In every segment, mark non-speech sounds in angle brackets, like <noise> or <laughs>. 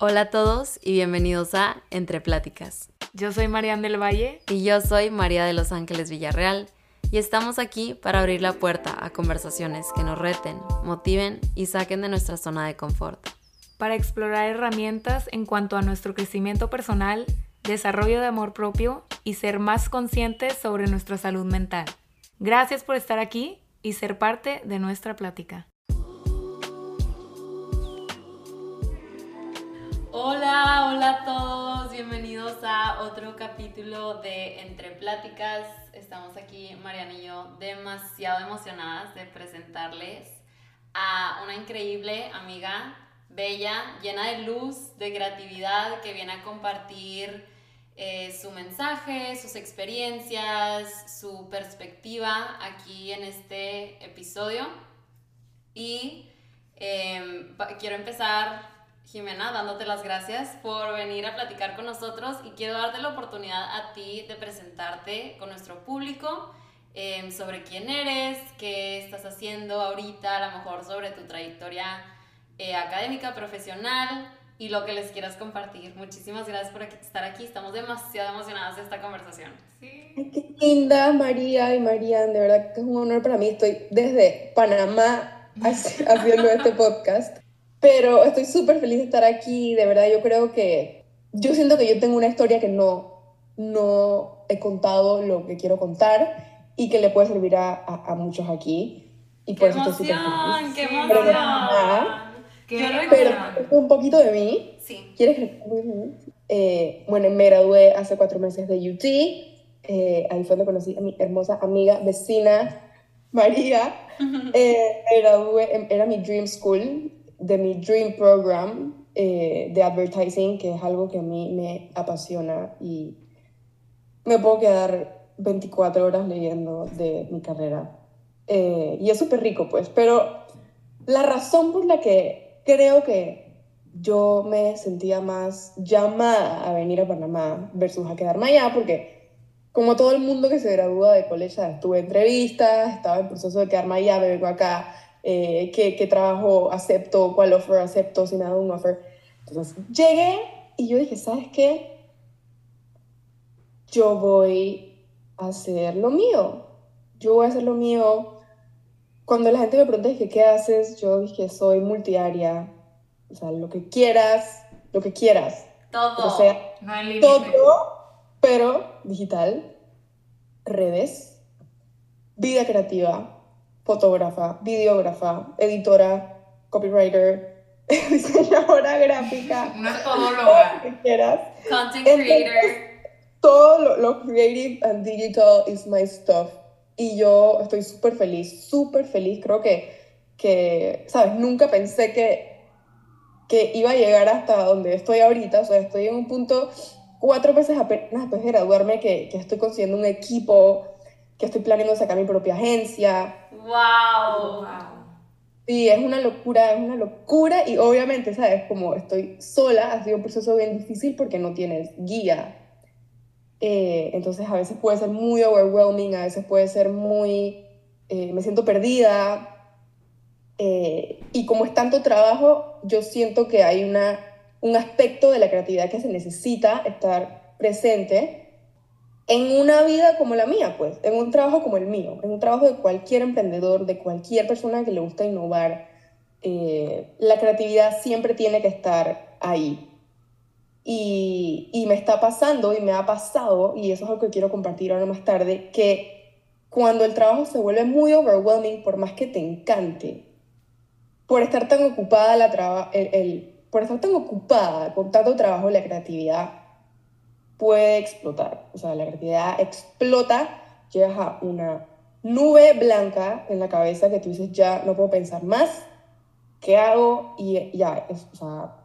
Hola a todos y bienvenidos a Entre Pláticas. Yo soy Marian del Valle. Y yo soy María de Los Ángeles Villarreal. Y estamos aquí para abrir la puerta a conversaciones que nos reten, motiven y saquen de nuestra zona de confort. Para explorar herramientas en cuanto a nuestro crecimiento personal, desarrollo de amor propio y ser más conscientes sobre nuestra salud mental. Gracias por estar aquí y ser parte de nuestra plática. Hola, hola a todos, bienvenidos a otro capítulo de Entre Pláticas. Estamos aquí, Mariana y yo, demasiado emocionadas de presentarles a una increíble amiga, bella, llena de luz, de creatividad, que viene a compartir eh, su mensaje, sus experiencias, su perspectiva aquí en este episodio. Y em, quiero empezar Jimena, dándote las gracias por venir a platicar con nosotros y quiero darte la oportunidad a ti de presentarte con nuestro público em, sobre quién eres, qué estás haciendo ahorita, a lo mejor sobre tu trayectoria eh, académica, profesional y lo que les quieras compartir. Muchísimas gracias por estar aquí, estamos demasiado emocionadas de esta conversación. Sí. qué linda María y Marian, de verdad que es un honor para mí. Estoy desde Panamá haciendo este podcast. Pero estoy súper feliz de estar aquí, de verdad yo creo que, yo siento que yo tengo una historia que no, no he contado lo que quiero contar y que le puede servir a, a, muchos aquí. Y por ¡Qué emoción! ¡Qué emoción! ¡Qué pero, pero un poquito de mí. Sí. ¿Quieres que eh, Bueno, me gradué hace cuatro meses de UT. Eh, ahí fue donde conocí a mi hermosa amiga, vecina, María. <laughs> Eh, me gradué, era mi dream school de mi Dream Program eh, de advertising, que es algo que a mí me apasiona y me puedo quedar 24 horas leyendo de mi carrera. Eh, y es súper rico, pues, pero la razón por la que creo que yo me sentía más llamada a venir a Panamá versus a quedarme allá, porque como todo el mundo que se gradúa de colegio, estuve en entrevistas, estaba en proceso de quedarme allá, me vengo acá, eh, qué, trabajo acepto, cuál offer acepto, si nada un offer. Entonces llegué y yo dije, ¿sabes qué? Yo voy a hacer lo mío. Yo voy a hacer lo mío. Cuando la gente me pregunta, dije, ¿qué haces? Yo dije, soy multiaria. O sea, lo que quieras, lo que quieras. Todo. O sea, no hay todo, pero digital, redes, vida creativa, fotógrafa, videógrafa, editora, copywriter, <laughs> diseñadora gráfica. <laughs> Una todóloga. que quieras. Content creator. todo lo, creative and digital is my stuff. Y yo estoy súper feliz, súper feliz. Creo que, que, ¿sabes? Nunca pensé que, que iba a llegar hasta donde estoy ahorita. O sea, estoy en un punto, cuatro meses apenas después de graduarme, que, que estoy consiguiendo un equipo, que estoy planeando sacar mi propia agencia, ¡Wow! Sí, es una locura, es una locura y obviamente, ¿sabes? Como estoy sola, ha sido un proceso bien difícil porque no tienes guía. Eh, entonces a veces puede ser muy overwhelming, a veces puede ser muy, eh, me siento perdida. Eh, y como es tanto trabajo, yo siento que hay una, un aspecto de la creatividad que se necesita estar presente en una vida como la mía, pues, en un trabajo como el mío, en un trabajo de cualquier emprendedor, de cualquier persona que le gusta innovar, eh, la creatividad siempre tiene que estar ahí. Y, me está pasando y me ha pasado, y eso es algo que quiero compartir ahora más tarde, que cuando el trabajo se vuelve muy overwhelming, por más que te encante, por estar tan ocupada, el, por estar tan ocupada con tanto trabajo, la creatividad puede explotar. O sea, la creatividad explota, llegas a una nube blanca en la cabeza que tú dices, ya no puedo pensar más, ¿qué hago? Y ya, o sea,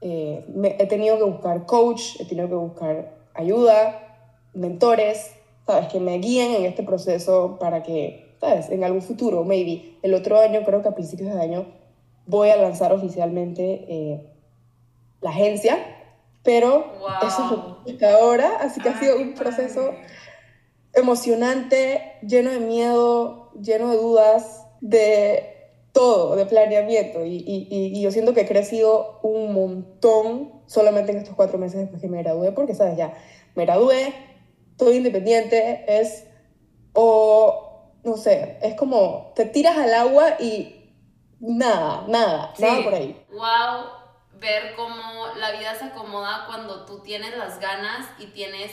eh, he tenido que buscar coach, he tenido que buscar ayuda, mentores, ¿sabes? Que me guíen en este proceso para que, ¿sabes? En algún futuro, maybe, el otro año, creo que a principios de año, voy a lanzar oficialmente eh, la agencia pero eso es lo ahora, así que ha sido un proceso emocionante, lleno de miedo, lleno de dudas, de todo, de planeamiento. Y, y, y, yo siento que he crecido un montón solamente en estos cuatro meses después que me gradué, porque, ¿sabes? Ya me gradué, estoy independiente, es, o, no sé, es como, te tiras al agua y nada, nada, nada por ahí. Wow ver cómo la vida se acomoda cuando tú tienes las ganas y tienes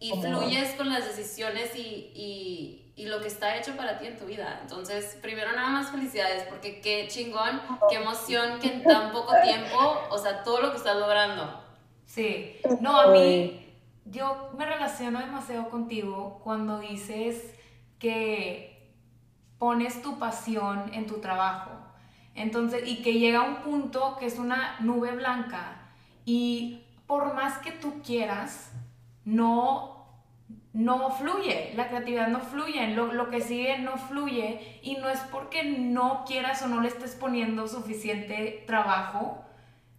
y fluyes con las decisiones y, y, y, lo que está hecho para ti en tu vida. Entonces, primero nada más felicidades, porque qué chingón, qué emoción que en tan poco tiempo, o sea, todo lo que estás logrando. Sí, no, a mí, yo me relaciono demasiado contigo cuando dices que pones tu pasión en tu trabajo. Entonces, y que llega un punto que es una nube blanca y por más que tú quieras, no no fluye, la creatividad no fluye, lo, lo, que sigue no fluye y no es porque no quieras o no le estés poniendo suficiente trabajo,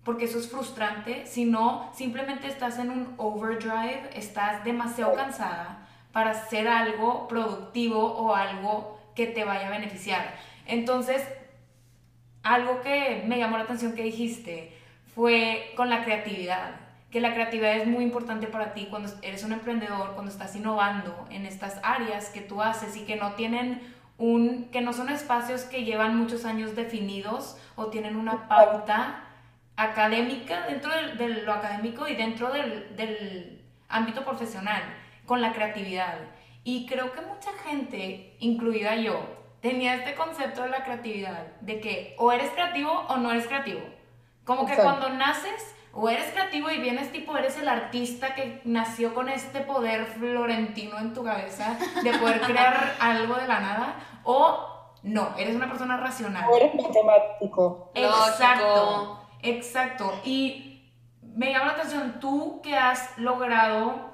porque eso es frustrante, sino simplemente estás en un overdrive, estás demasiado cansada para hacer algo productivo o algo que te vaya a beneficiar. Entonces, algo que me llamó la atención que dijiste fue con la creatividad que la creatividad es muy importante para ti cuando eres un emprendedor, cuando estás innovando en estas áreas que tú haces y que no tienen un, que no son espacios que llevan muchos años definidos o tienen una pauta académica dentro de, lo académico y dentro del, del ámbito profesional con la creatividad. Y creo que mucha gente, incluida yo, tenía este concepto de la creatividad, de que o eres creativo o no eres creativo. Como que cuando naces o eres creativo y vienes tipo, eres el artista que nació con este poder florentino en tu cabeza de poder crear <laughs> algo de la nada, o no, eres una persona racional. O eres matemático. Exacto, exacto. Y me llama la atención, tú que has logrado,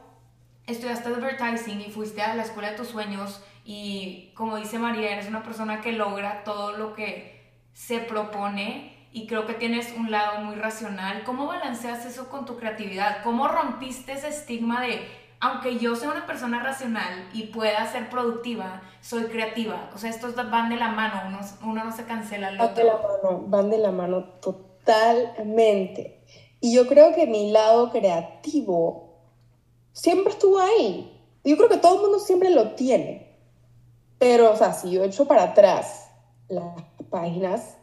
estudiaste advertising y fuiste a la escuela de tus sueños y como dice María, eres una persona que logra todo lo que se propone y creo que tienes un lado muy racional. ¿Cómo balanceas eso con tu creatividad? ¿Cómo rompiste ese estigma de, aunque yo sea una persona racional y pueda ser productiva, soy creativa? O sea, estos van de la mano, uno, uno no se cancela otro. Van de la mano, van de la mano totalmente. Y yo creo que mi lado creativo siempre estuvo ahí. Yo creo que todo el mundo siempre lo tiene. Pero, o sea, si yo echo para atrás las páginas,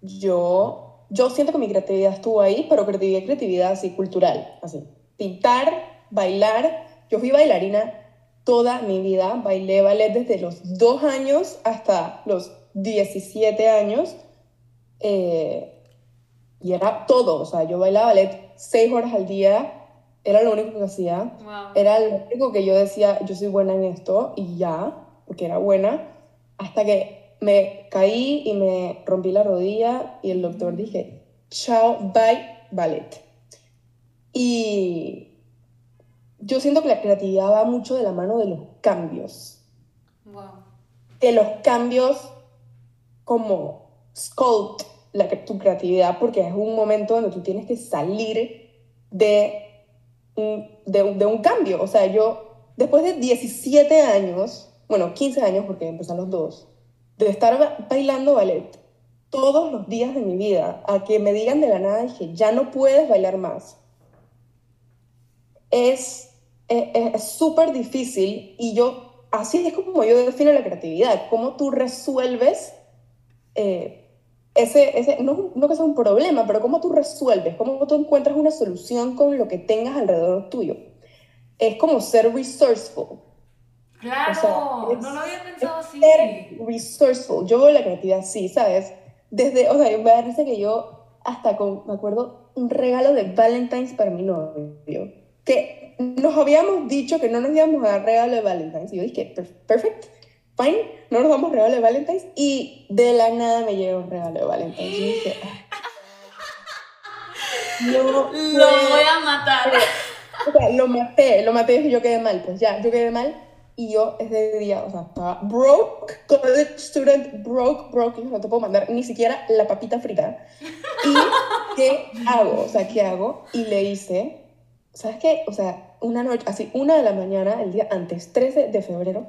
yo, yo siento que mi creatividad estuvo ahí, pero creatividad, creatividad así cultural, así. Pintar, bailar. Yo fui bailarina toda mi vida, bailé ballet desde los dos años hasta los 17 años. Eh, y era todo, o sea, yo bailaba ballet seis horas al día, era lo único que hacía. Era lo único que yo decía, yo soy buena en esto y ya, porque era buena, hasta que me caí y me rompí la rodilla y el doctor dije, chao, bye, ballet. Y yo siento que la creatividad va mucho de la mano de los cambios. Wow. De los cambios como sculpt la, tu creatividad porque es un momento donde tú tienes que salir de de, de un cambio. O sea, yo después de 17 años, bueno, 15 años porque empezaron los dos, de estar bailando ballet todos los días de mi vida a que me digan de la nada que ya no puedes bailar más. Es súper difícil y yo, así es como yo defino la creatividad, cómo tú resuelves eh, ese, ese no, no que sea un problema, pero cómo tú resuelves, cómo tú encuentras una solución con lo que tengas alrededor tuyo. Es como ser resourceful. Claro, no lo había pensado así. Ser resourceful. Yo veo la creatividad así, ¿sabes? Desde, o sea, me parece que yo hasta con, me acuerdo, un regalo de Valentine's para mi novio, que nos habíamos dicho que no nos íbamos a dar regalo de Valentine's. Y yo dije, perfect, fine, no nos damos regalo de Valentine's. Y de la nada me llegó un regalo de Valentine's. Y dije, ah, no, lo voy a matar. O sea, lo maté, lo maté y yo quedé mal. Pues ya, yo quedé mal y yo ese día, o sea, estaba broke, college student, broke, broke, y no te puedo mandar ni siquiera la papita frita. ¿Y <laughs> qué hago? O sea, ¿qué hago? Y le hice, ¿sabes qué? O sea, una noche, así, una de la mañana, el día antes, 13 de febrero,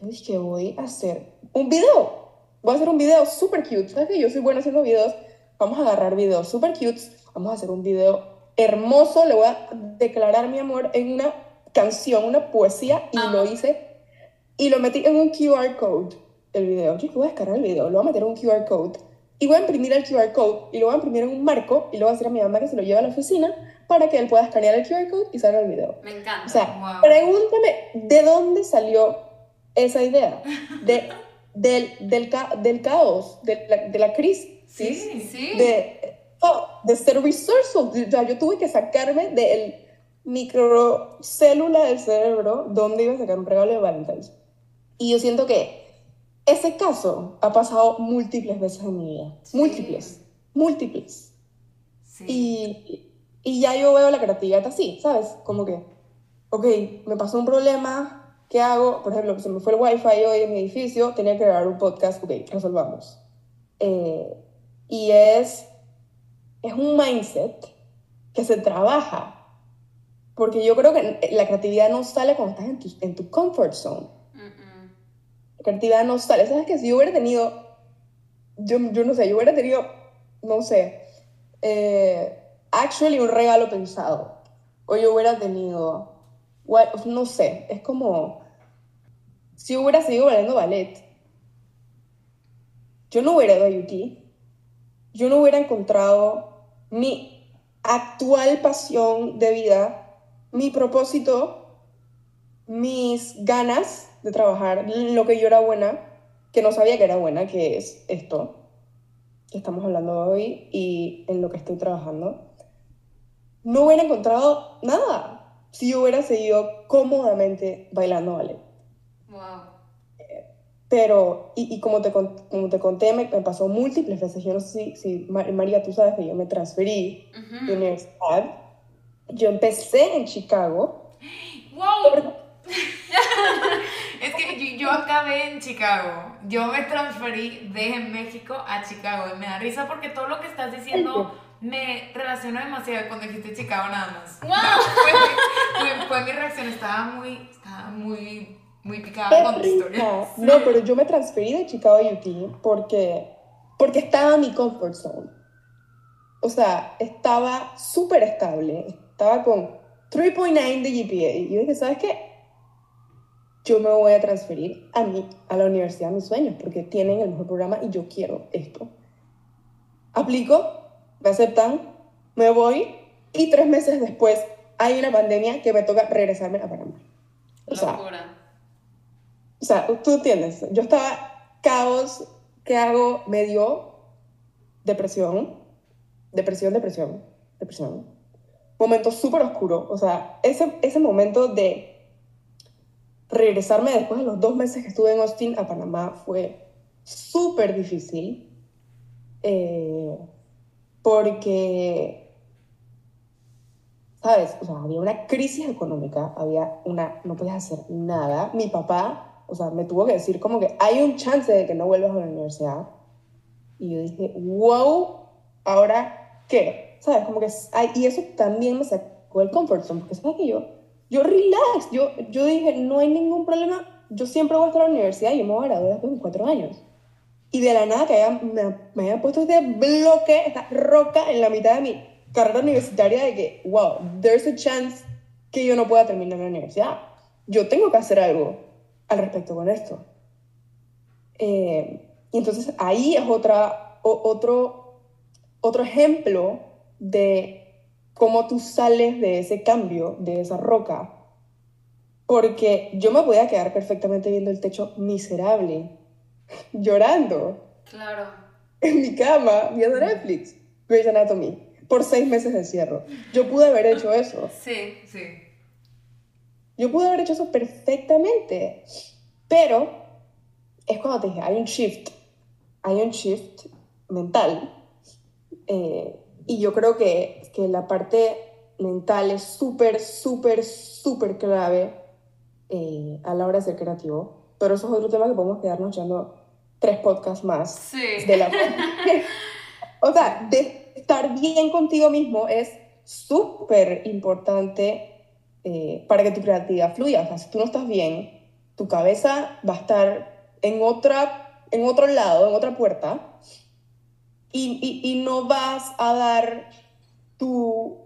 yo dije, voy a hacer un video. voy a hacer un video súper cute. ¿Sabes que yo soy buena haciendo videos? Vamos a agarrar videos súper cute, vamos a hacer un video hermoso, le voy a declarar mi amor en una canción, una poesía, y lo hice. Y lo metí en un QR code, el video. Yo voy a descargar el video, lo voy a meter en un QR code. Y voy a imprimir el QR code y lo voy a imprimir en un marco y lo voy a decir a mi mamá que se lo lleve a la oficina para que él pueda escanear el QR code y salga el video. Me encanta. O sea, pregúntame de dónde salió esa idea. De, <laughs> del, del, del caos, de la, de la crisis. Sí, sí. De, oh, de ser resourceful. Yo, yo tuve que sacarme del microcélula del cerebro donde iba a sacar un regalo de Valentine's. Y yo siento que ese caso ha pasado múltiples veces en mi vida. Múltiples. Múltiples. Sí. Y, y ya yo veo la creatividad así, ¿sabes? Como que, ok, me pasó un problema, ¿qué hago? Por ejemplo, se me fue el wifi hoy en mi edificio, tenía que grabar un podcast, ok, resolvamos. Eh, y es, es un mindset que se trabaja porque yo creo que la creatividad no sale cuando estás en tu, en tu comfort zone. La creatividad no sale. ¿Sabes que Si yo hubiera tenido, yo, yo no sé, yo hubiera tenido, no sé, eh, actually un regalo pensado. O yo hubiera tenido, no sé, es como, si hubiera seguido bailando ballet, yo no hubiera ido a UT, yo no hubiera encontrado mi actual pasión de vida mi propósito, mis ganas de trabajar, lo que yo era buena, que no sabía que era buena, que es esto que estamos hablando hoy y en lo que estoy trabajando, no hubiera encontrado nada si yo hubiera seguido cómodamente bailando ballet. Wow. Pero, y, y como, te, como te conté, me, pasó múltiples veces. Yo no sé si, si María, tú sabes que yo me transferí de universidad yo empecé en Chicago. ¡Wow! <laughs> es que yo, acabé en Chicago. Yo me transferí de México a Chicago. Y me da risa porque todo lo que estás diciendo me relaciona demasiado cuando dijiste Chicago nada más. ¡Wow! <laughs> fue, mi reacción. Estaba muy, estaba muy, muy picada con tu historia. <laughs> No, pero yo me transferí de Chicago a UT porque, porque estaba en mi comfort zone. O sea, estaba súper estable estaba con 3.9 de GPA. Y yo dije, ¿sabes qué? Yo me voy a transferir a, mí, a la universidad de mis sueños porque tienen el mejor programa y yo quiero esto. Aplico, me aceptan, me voy y tres meses después hay una pandemia que me toca regresarme a Panamá. O sea, o sea, tú entiendes, yo estaba caos, ¿qué hago? Me dio depresión, depresión, depresión, depresión momento súper oscuro. O sea, ese, ese momento de regresarme después de los dos meses que estuve en Austin a Panamá fue súper difícil. Eh, porque, ¿sabes? O sea, había una crisis económica, había una, no podías hacer nada. Mi papá, o sea, me tuvo que decir como que hay un chance de que no vuelvas a la universidad. Y yo dije, wow, ¿ahora qué? ¿sabes? Como que, y eso también me sacó el comfort zone, porque sabes que yo, yo relax, yo, yo dije, no hay ningún problema, yo siempre voy a estar en la universidad y yo me voy a graduar después de cuatro años. Y de la nada que haya, me, me haya puesto este bloque, esta roca en la mitad de mi carrera universitaria de que, wow, there's a chance que yo no pueda terminar la universidad. Yo tengo que hacer algo al respecto con esto. Eh, y entonces ahí es otra, otro, otro ejemplo de cómo tú sales de ese cambio, de esa roca. Porque yo me podía quedar perfectamente viendo el techo miserable, <laughs> llorando. Claro. En mi cama, viendo Netflix, Grey's Anatomy, por seis meses de encierro. Yo pude haber hecho eso. Sí, sí. Yo pude haber hecho eso perfectamente. Pero es cuando te dije, hay un shift. Hay un shift mental. Eh, y yo creo que, que la parte mental es súper, súper, súper clave eh, a la hora de ser creativo. Pero eso es otro tema que podemos quedarnos echando tres podcasts más. Sí. De la... <laughs> o sea, de estar bien contigo mismo es súper importante eh, para que tu creatividad fluya. O sea, si tú no estás bien, tu cabeza va a estar en otra en otro lado, en otra puerta, y, no vas a dar tu,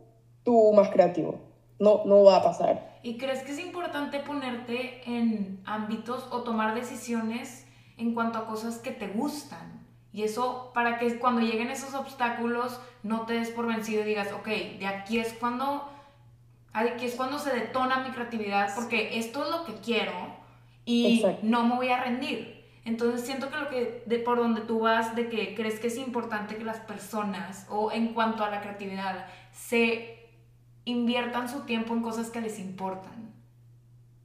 tu más creativo. No, no va a pasar. ¿Y crees que es importante ponerte en ámbitos o tomar decisiones en cuanto a cosas que te gustan? Y eso para que cuando lleguen esos obstáculos no te des por vencido y digas, ok, de aquí es cuando, aquí es cuando se detona mi creatividad porque esto es lo que quiero y no me voy a rendir. Entonces siento que lo que de por donde tú vas de que crees que es importante que las personas o en cuanto a la creatividad se inviertan su tiempo en cosas que les importan.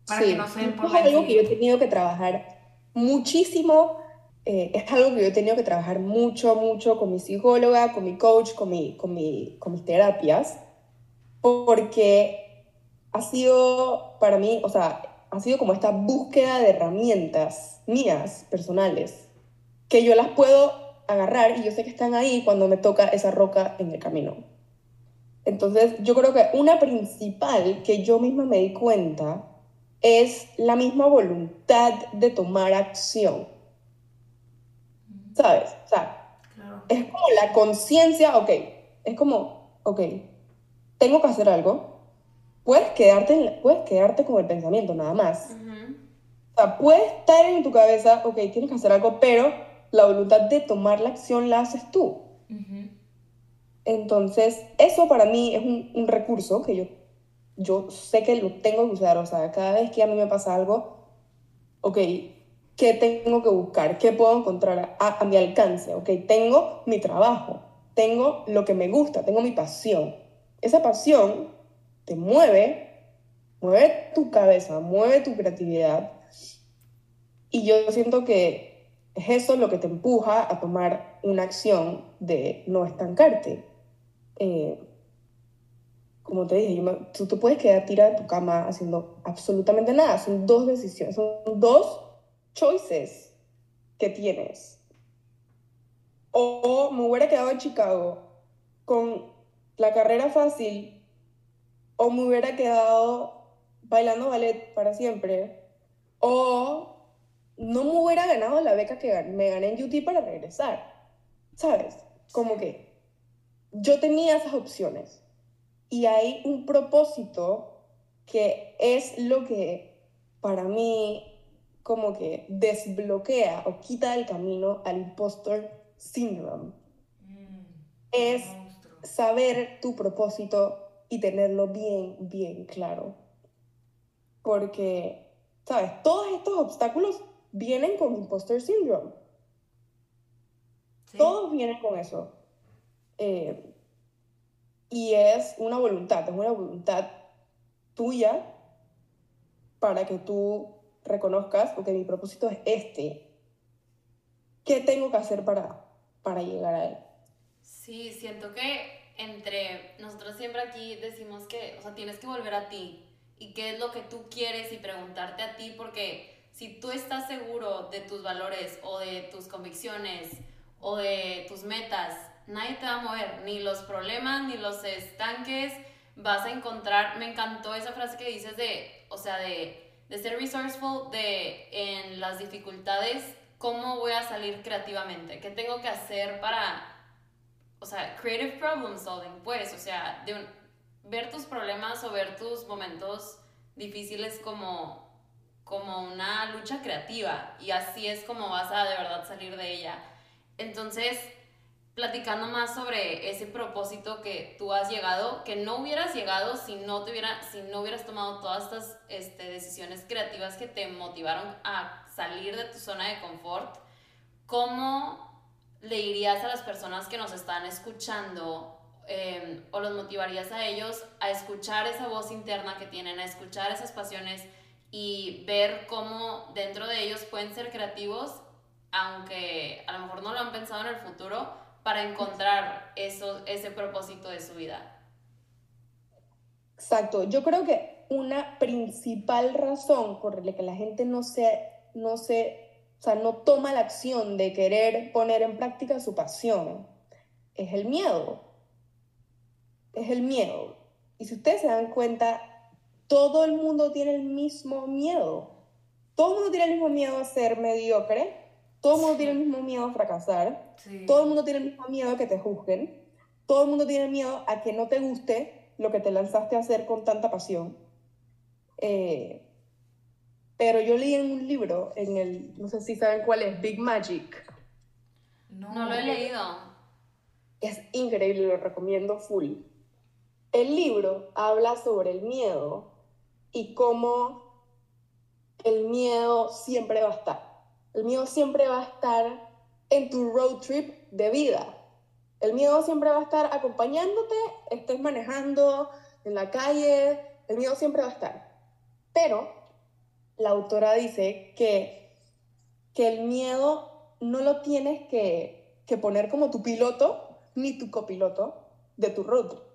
Para que no se den por Es algo que yo he tenido que trabajar muchísimo. Eh, es algo que yo he tenido que trabajar mucho, mucho con mi psicóloga, con mi coach, con, mi, con, mi, con mis terapias, porque ha sido para mí, o sea, ha sido como esta búsqueda de herramientas mías, personales, que yo las puedo agarrar y yo sé que están ahí cuando me toca esa roca en el camino. Entonces, yo creo que una principal que yo misma me di cuenta es la misma voluntad de tomar acción. ¿Sabes? O sea, es como la conciencia, ok, es como, ok, tengo que hacer algo, puedes quedarte, puedes quedarte con el pensamiento nada más. O sea, puede estar en tu cabeza, ok, tienes que hacer algo, pero la voluntad de tomar la acción la haces tú. Entonces, eso para mí es un, un, recurso que yo, yo sé que lo tengo que usar. O sea, cada vez que a mí me pasa algo, ok, ¿qué tengo que buscar? ¿Qué puedo encontrar a, a mi alcance? Ok, tengo mi trabajo, tengo lo que me gusta, tengo mi pasión. Esa pasión te mueve, mueve tu cabeza, mueve tu creatividad. Y yo siento que es eso lo que te empuja a tomar una acción de no estancarte. Eh, como te dije, tú te puedes quedar tirada en tu cama haciendo absolutamente nada. Son dos decisiones, son dos choices que tienes. O me hubiera quedado en Chicago con la carrera fácil o me hubiera quedado bailando ballet para siempre, o no me hubiera ganado la beca que me gané en UT para regresar. ¿Sabes? Como que yo tenía esas opciones y hay un propósito que es lo que para mí como que desbloquea o quita el camino al impostor syndrome. Mm, es saber tu propósito y tenerlo bien, bien claro. Porque, ¿sabes? Todos estos obstáculos vienen con imposter syndrome. Todos vienen con eso. Eh, y es una voluntad, es una voluntad tuya para que tú reconozcas, porque mi propósito es este. ¿Qué tengo que hacer para, para llegar a él? Sí, siento que entre nosotros siempre aquí decimos que, o sea, tienes que volver a ti y qué es lo que tú quieres y preguntarte a ti porque si tú estás seguro de tus valores o de tus convicciones o de tus metas, nadie te va a mover, ni los problemas, ni los estanques, vas a encontrar, me encantó esa frase que dices de, o sea, de, de ser resourceful, de en las dificultades, cómo voy a salir creativamente, qué tengo que hacer para o sea, creative problem solving, pues, o sea, de ver tus problemas o ver tus momentos difíciles como, como una lucha creativa y así es como vas a de verdad salir de ella. Entonces, platicando más sobre ese propósito que tú has llegado, que no hubieras llegado si no, te hubiera, si no hubieras tomado todas estas este, decisiones creativas que te motivaron a salir de tu zona de confort, ¿cómo le dirías a las personas que nos están escuchando em, o los motivarías a ellos a escuchar esa voz interna que tienen, a escuchar esas pasiones y ver cómo dentro de ellos pueden ser creativos, aunque a lo mejor no lo han pensado en el futuro, para encontrar eso, ese propósito de su vida? Exacto, yo creo que una principal razón por la que la gente no no se o sea, no toma la acción de querer poner en práctica su pasión. Es el miedo. Es el miedo. Y si ustedes se dan cuenta, todo el mundo tiene el mismo miedo. Todo el mundo tiene el mismo miedo a ser mediocre, Todo el mundo tiene el mismo miedo a fracasar. Todo el mundo tiene el mismo miedo a que te juzguen. Todo el mundo tiene miedo a que no te guste lo que te lanzaste a hacer con tanta pasión. Eh, pero yo leí en un libro, en el, no sé si saben cuál es, Big Magic. No, no lo he leído. Es increíble, lo recomiendo full. El libro habla sobre el miedo y cómo el miedo siempre va a estar. El miedo siempre va a estar en tu road trip de vida. El miedo siempre va a estar acompañándote, estés manejando en la calle, el miedo siempre va a estar. Pero la autora dice que, que el miedo no lo tienes que, que poner como tu piloto ni tu copiloto de tu road trip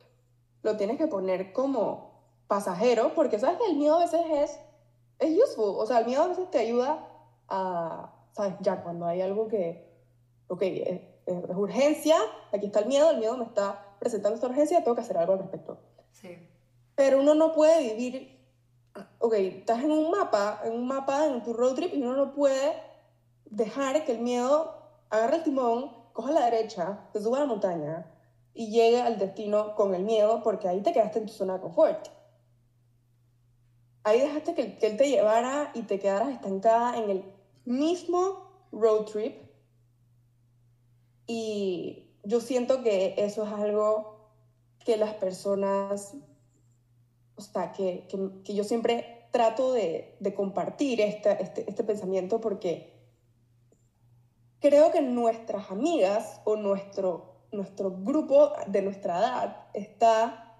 lo tienes que poner como pasajero, porque sabes que el miedo a veces es, es useful, o sea, el miedo a veces te ayuda a, sabes, ya cuando hay algo que, ok, es, urgencia, aquí está el miedo, el miedo me está presentando esta urgencia, tengo que hacer algo al respecto. Sí. Pero uno no puede vivir, ok, estás en un mapa, en un mapa, en tu road trip, y uno no puede dejar que el miedo agarre el timón, coja la derecha, te suba a la montaña, y llegue al destino con el miedo porque ahí te quedaste en tu zona de confort. Ahí dejaste que, que él te llevara y te quedaras estancada en el mismo road trip. Y yo siento que eso es algo que las personas, o sea, que, que, que yo siempre trato de, de compartir este, este, este pensamiento porque creo que nuestras amigas o nuestro nuestro grupo de nuestra edad está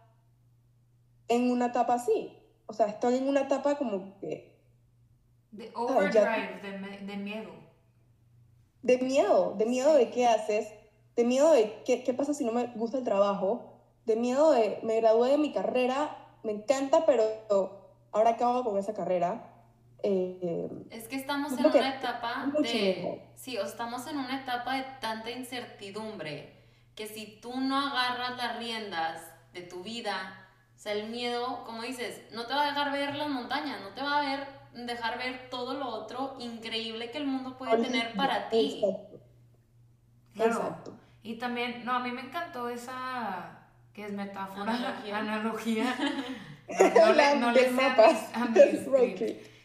en una etapa así. O sea, están en una etapa como que... De overdrive, de, miedo. De miedo, de miedo de qué haces, de miedo de qué, qué pasa si no me gusta el trabajo, de miedo de me gradué de mi carrera, me encanta, pero ahora acabo con esa carrera. Eh, es que estamos en una etapa de... Sí, o estamos en una etapa de tanta incertidumbre que si tú no agarras las riendas de tu vida, o sea, el miedo, como dices, no te va a dejar ver las montañas, no te va a ver, dejar ver todo lo otro increíble que el mundo puede tener para ti. Exacto. Y también, no, a mí me encantó esa, que es metáfora, analogía. <laughs> no, le,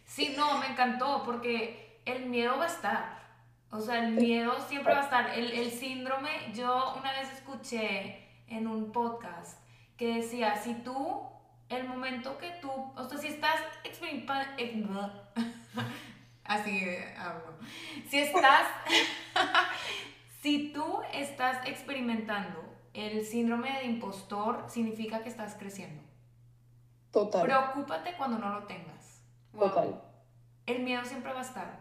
Sí, no, me encantó porque el miedo va a estar. O sea, el miedo siempre va a estar. El, el síndrome, yo una vez escuché en un podcast que decía, si tú, el momento que tú, o sea, si estás experimentando, <laughs> así hablo, si estás, <laughs> si tú estás experimentando el síndrome de impostor, significa que estás creciendo. Total. Preocúpate cuando no lo tengas. Total. El miedo siempre va a estar,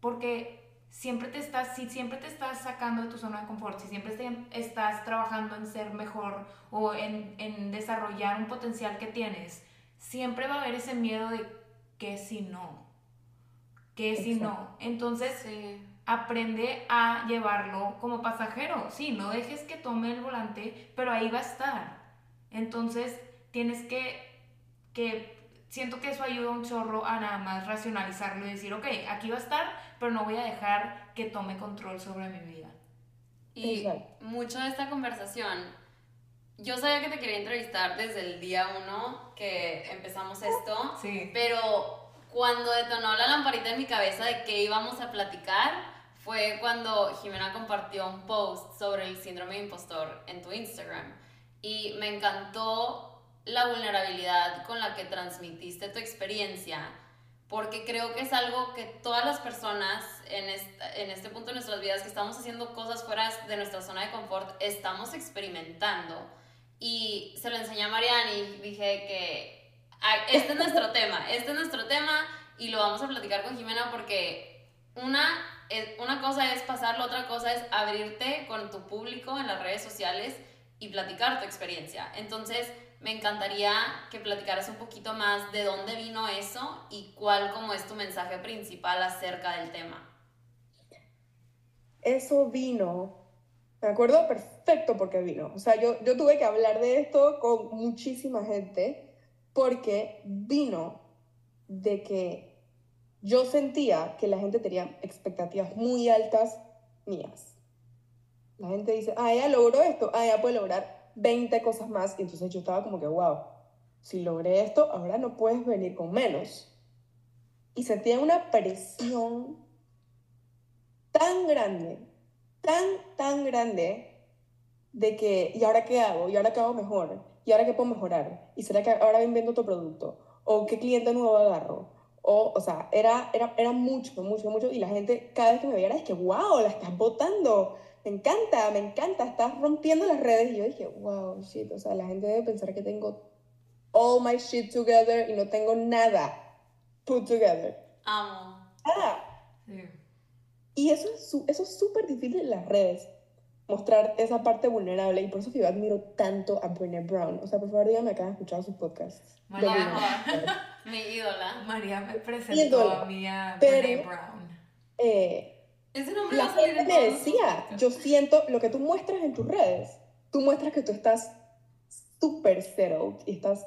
porque siempre te estás, si siempre te estás sacando de tu zona de confort, si siempre estás trabajando en ser mejor o en, en, desarrollar un potencial que tienes, siempre va a haber ese miedo de que si no, que si no. Entonces, aprende a llevarlo como pasajero. Sí, no dejes que tome el volante, pero ahí va a estar. Entonces, tienes que, que siento que eso ayuda un chorro a nada más racionalizarlo y decir, ok, aquí va a estar, pero no voy a dejar que tome control sobre mi vida. Y mucho de esta conversación, yo sabía que te quería entrevistar desde el día uno que empezamos esto, sí. pero cuando detonó la lamparita en mi cabeza de qué íbamos a platicar, fue cuando Jimena compartió un post sobre el síndrome de impostor en tu Instagram. Y me encantó la vulnerabilidad con la que transmitiste tu experiencia, porque creo que es algo que todas las personas en este, en este punto de nuestras vidas que estamos haciendo cosas fuera de nuestra zona de confort, estamos experimentando. Y se lo enseñé a Mariana y dije que este es nuestro tema, este es nuestro tema y lo vamos a platicar con Jimena porque una, una cosa es pasar, la otra cosa es abrirte con tu público en las redes sociales y platicar tu experiencia. Entonces, me encantaría que platicaras un poquito más de dónde vino eso y cuál como es tu mensaje principal acerca del tema. Eso vino, me acuerdo perfecto porque vino. O sea, yo, yo tuve que hablar de esto con muchísima gente porque vino de que yo sentía que la gente tenía expectativas muy altas mías. La gente dice, ah, ella logró esto, ah, ella puede lograr 20 cosas más. Y entonces yo estaba como que, wow, si logré esto, ahora no puedes venir con menos. Y sentía una presión tan grande, tan, tan grande, de que, ¿y ahora qué hago? ¿Y ahora qué hago mejor? ¿Y ahora qué puedo mejorar? ¿Y será que ahora vendo otro producto? ¿O qué cliente nuevo agarro? O, o sea, era, era, era mucho, mucho, mucho. Y la gente, cada vez que me veía, es que, wow, la estás votando. Me encanta, me encanta, estás rompiendo las redes. Y yo dije, wow, shit. O sea, la gente debe pensar que tengo all my shit together y no tengo nada put together. Amo. Nada. Y eso es eso es súper difícil en las redes, mostrar esa parte vulnerable. Y por eso que yo admiro tanto a Brené Brown. O sea, por favor, dígame acá han escuchado sus podcasts. María, mi ídola. María me presentó a mí a Brené Brown. Eh, Ese nombre la va a salir gente en me decía, yo siento lo que tú muestras en tus redes, tú muestras que tú estás súper settled y estás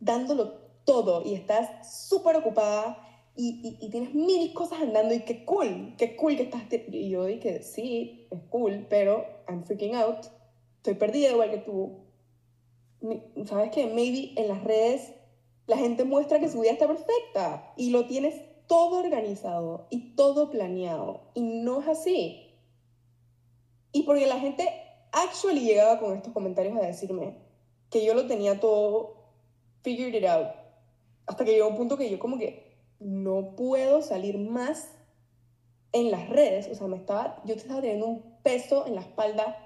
dándolo todo y estás súper ocupada y, y, y tienes mil cosas andando y qué cool, qué cool que estás. Y yo dije, sí, es cool, pero I'm freaking out, estoy perdida igual que tú. ¿Sabes qué? Maybe en las redes la gente muestra que su vida está perfecta y lo tienes todo organizado y todo planeado y no es así. Y porque la gente actually llegaba con estos comentarios a decirme que yo lo tenía todo figured out. Hasta que llegó un punto que yo como que no puedo salir más en las redes. O sea, me estaba, yo estaba teniendo un peso en la espalda,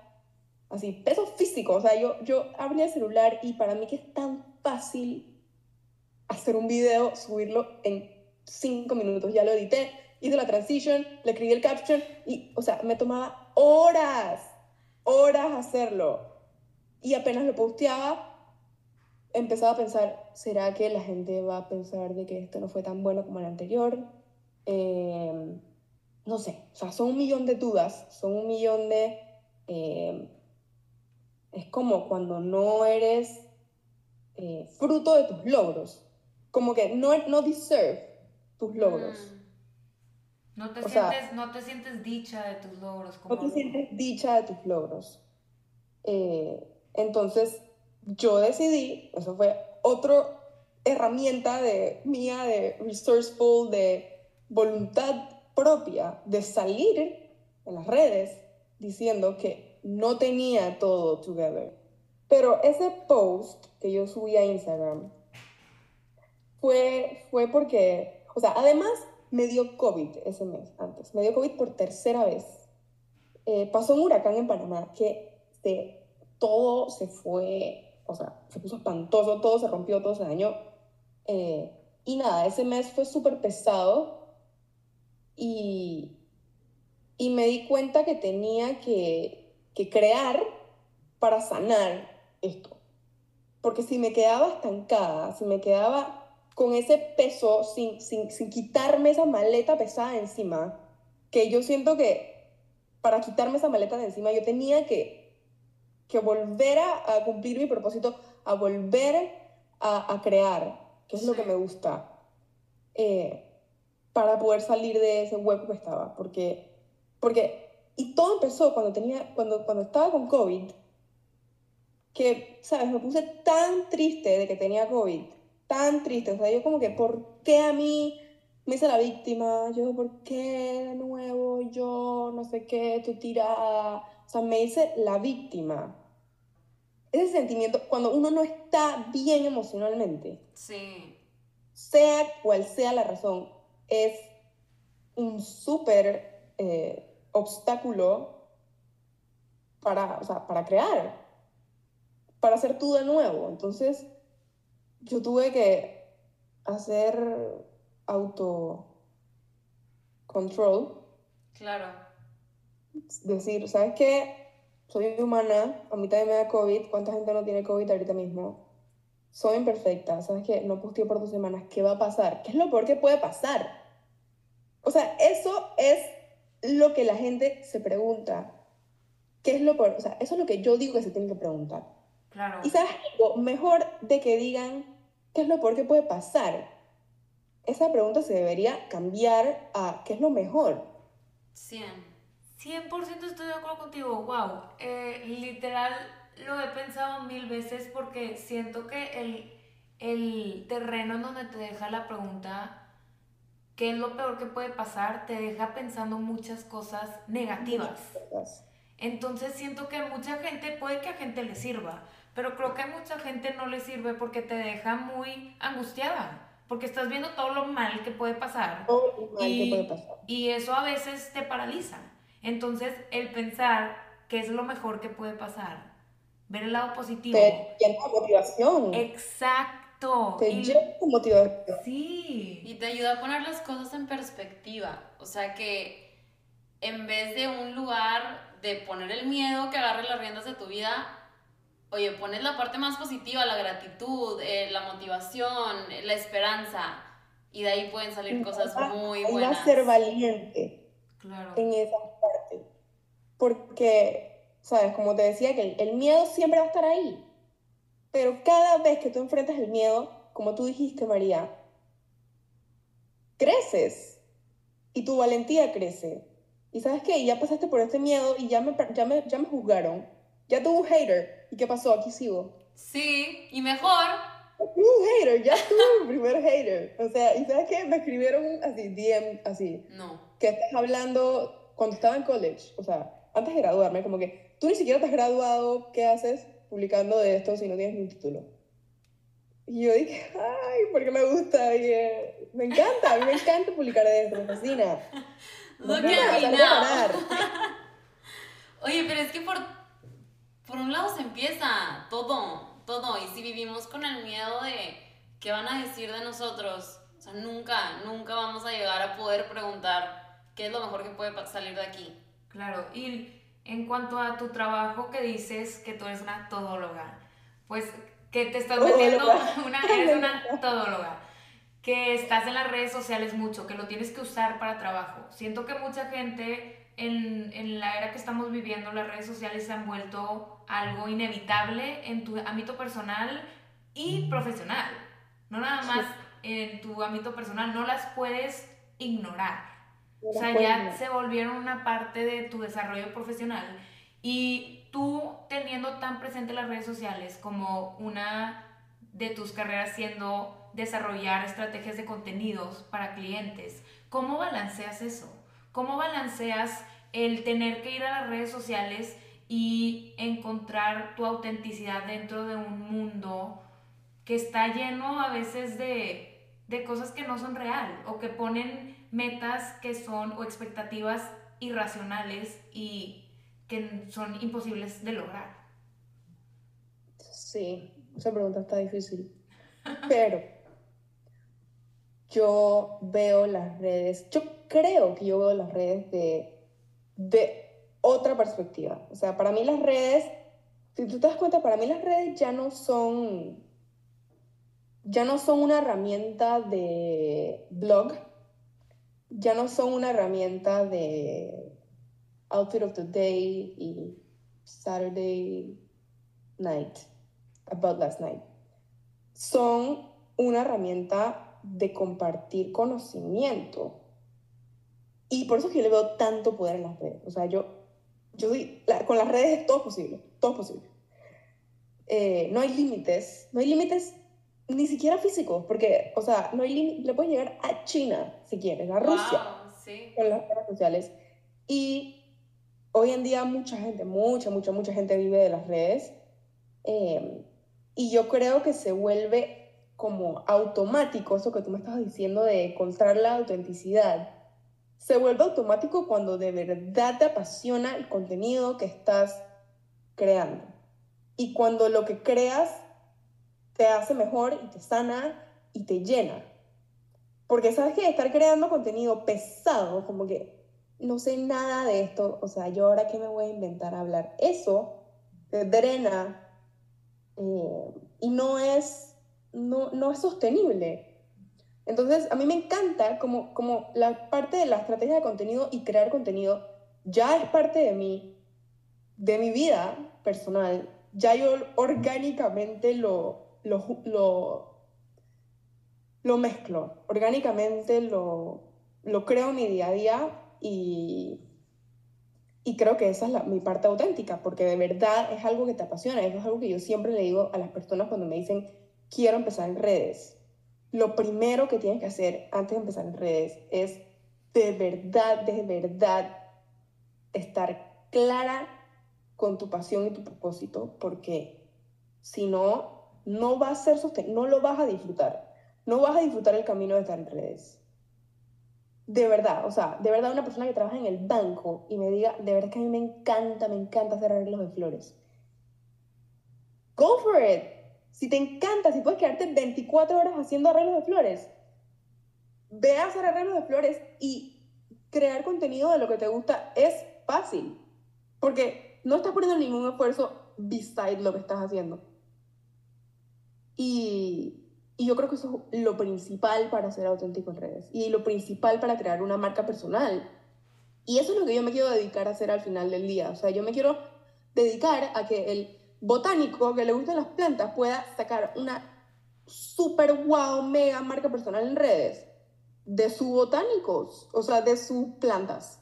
así, peso físico. O sea, yo, yo abría el celular y para mí que es tan fácil hacer un video, subirlo en cinco minutos. Ya lo edité, hice la transition, le escribí el caption y, o sea, me tomaba horas, horas hacerlo. Y apenas lo posteaba, empezaba a pensar, ¿será que la gente va a pensar de que esto no fue tan bueno como el anterior? Eh, no sé, o sea, son un millón de dudas, son un millón de... eh, es como cuando no eres eh, fruto de tus logros, como que no, no deserve tus logros. Mm. No te, O sea- sientes, no te sientes dicha de tus logros. Como no te sientes dicha de tus logros. Eh, entonces, yo decidí, eso fue otra herramienta de, mía de resourceful, de voluntad propia, de salir en las redes diciendo que no tenía todo together. Pero ese post que yo subí a Instagram fue, fue porque, o sea, además me dio COVID ese mes antes, me dio COVID por tercera vez. Eh, pasó un huracán en Panamá que se, todo se fue, o sea, se puso espantoso, todo se rompió, todo se dañó. Eh, y nada, ese mes fue súper pesado y, y me di cuenta que tenía que, que crear para sanar esto. Porque si me quedaba estancada, si me quedaba con ese peso, sin, sin, sin quitarme esa maleta pesada encima, que yo siento que para quitarme esa maleta de encima yo tenía que, que volver a, a cumplir mi propósito, a volver a, a crear, que es lo que me gusta, eh, para poder salir de ese hueco que estaba. Porque, porque, y todo empezó cuando, tenía, cuando, cuando estaba con COVID, que, ¿sabes? Me puse tan triste de que tenía COVID, tan triste, o sea, yo como que, ¿por qué a mí me hice la víctima? Yo, ¿por qué de nuevo yo, no sé qué, estoy tirada? O sea, me hice la víctima. Ese sentimiento, cuando uno no está bien emocionalmente, Sí. sea cual sea la razón, es un súper eh, obstáculo para, o sea, para crear, para hacer tú de nuevo. Entonces, yo tuve que hacer auto-control, Claro. decir, ¿sabes qué? Soy humana, a mí también me da COVID, ¿cuánta gente no tiene COVID ahorita mismo? Soy imperfecta, ¿sabes qué? No posteo por dos semanas, ¿qué va a pasar? ¿Qué es lo peor que puede pasar? O sea, eso es lo que la gente se pregunta. ¿Qué es lo peor? O sea, eso es lo que yo digo que se tienen que preguntar. Claro. Y sabes algo, mejor de que digan qué es lo peor que puede pasar, esa pregunta se debería cambiar a ¿qué es lo mejor? 100. 100% estoy de acuerdo contigo, wow. Eh, literal, lo he pensado mil veces porque siento que el, el terreno en donde te deja la pregunta, ¿qué es lo peor que puede pasar? Te deja pensando muchas cosas negativas. Entonces siento que mucha gente, puede que a gente le sirva, pero creo que a mucha gente no le sirve porque te deja muy angustiada. Porque estás viendo todo lo mal que puede pasar. Todo lo mal que puede pasar. Y eso a veces te paraliza. Entonces, el pensar que es lo mejor que puede pasar, ver el lado positivo. Te llena de motivación. Exacto. Te llena de motivación. Sí. Y te ayuda a poner las cosas en perspectiva. O sea que en vez de un lugar de poner el miedo que agarre las riendas de tu vida, oye, pones la parte más positiva, la gratitud, eh, la motivación, la esperanza. Y de ahí pueden salir cosas muy buenas. a ser valiente. Claro. En esa porque, sabes, como te decía, que el, miedo siempre va a estar ahí. Pero cada vez que tú enfrentas el miedo, como tú dijiste, María, creces y tu valentía crece. Y sabes qué, ya pasaste por este miedo y ya me, ya me, ya me juzgaron. Ya tuve un hater. ¿Y qué pasó? Aquí sigo. Sí, y mejor. Un hater, ya tuve mi primer hater. O sea, ¿y sabes qué? Me escribieron así, DM, así. No. Que estás hablando cuando estaba en college. O sea, antes de graduarme, como que tú ni siquiera te has graduado, ¿qué haces publicando de esto si no tienes ni título? Y yo dije, ay, porque me gusta, y, me encanta, a mí me encanta publicar de esto, me fascina. <laughs> No quiero parar. <laughs> Oye, pero es que por, por un lado se empieza todo, todo, y si vivimos con el miedo de qué van a decir de nosotros, o sea, nunca, nunca vamos a llegar a poder preguntar qué es lo mejor que puede salir de aquí. Claro, y en cuanto a tu trabajo que dices que tú eres una todóloga, pues que te estás metiendo, <laughs> una, eres una <laughs> todóloga, que estás en las redes sociales mucho, que lo tienes que usar para trabajo. Siento que mucha gente en, en la era que estamos viviendo, las redes sociales se han vuelto algo inevitable en tu ámbito personal y profesional. No nada más en tu ámbito personal, no las puedes ignorar. O sea, ya se volvieron una parte de tu desarrollo profesional. Y tú teniendo tan presente las redes sociales como una de tus carreras siendo desarrollar estrategias de contenidos para clientes, ¿cómo balanceas eso? ¿Cómo balanceas el tener que ir a las redes sociales y encontrar tu autenticidad dentro de un mundo que está lleno a veces de, de cosas que no son real o que ponen metas que son o expectativas irracionales y que son imposibles de lograr? Sí, esa pregunta está difícil. Pero yo veo las redes, yo creo que yo veo las redes de, de otra perspectiva. O sea, para mí las redes, si tú te das cuenta, para mí las redes ya no son, ya no son una herramienta de blog, ya no son una herramienta de outfit of the day y Saturday night, about last night. Son una herramienta de compartir conocimiento. Y por eso es que yo le veo tanto poder en las redes. O sea, yo, yo con las redes es todo posible, todo posible. Eh, no hay límites, no hay límites ni siquiera físicos, porque, o sea, no hay le puedes llegar a China, si quieres, a Rusia, con las redes sociales. Y hoy en día mucha gente, mucha, mucha, mucha gente vive de las redes. Eh, y yo creo que se vuelve como automático, eso que tú me estabas diciendo de encontrar la autenticidad. Se vuelve automático cuando de verdad te apasiona el contenido que estás creando. Y cuando lo que creas te hace mejor y te sana y te llena. Porque sabes que estar creando contenido pesado, como que no sé nada de esto, o sea, yo ahora qué me voy a inventar a hablar, eso te drena eh, y no es, no, no es sostenible. Entonces, a mí me encanta como, como la parte de la estrategia de contenido y crear contenido ya es parte de mí, de mi vida personal. Ya yo orgánicamente lo, lo, lo mezclo, orgánicamente lo, lo creo en mi día a día y, y creo que esa es la, mi parte auténtica, porque de verdad es algo que te apasiona, eso es algo que yo siempre le digo a las personas cuando me dicen, quiero empezar en redes. Lo primero que tienes que hacer antes de empezar en redes es de verdad, de verdad estar clara con tu pasión y tu propósito, porque si no, no va a ser sostenible, no lo vas a disfrutar. No vas a disfrutar el camino de estar en redes. De verdad, o sea, de verdad una persona que trabaja en el banco y me diga, de verdad que a mí me encanta, me encanta hacer arreglos de flores. Go for it. Si te encanta, si puedes quedarte 24 horas haciendo arreglos de flores, ve a hacer arreglos de flores y crear contenido de lo que te gusta es fácil. Porque no estás poniendo ningún esfuerzo beside lo que estás haciendo. Y, y, yo creo que eso es lo principal para ser auténtico en redes y lo principal para crear una marca personal. Y eso es lo que yo me quiero dedicar a hacer al final del día. O sea, yo me quiero dedicar a que el botánico que le gustan las plantas pueda sacar una super wow, mega marca personal en redes de sus botánicos, o sea, de sus plantas.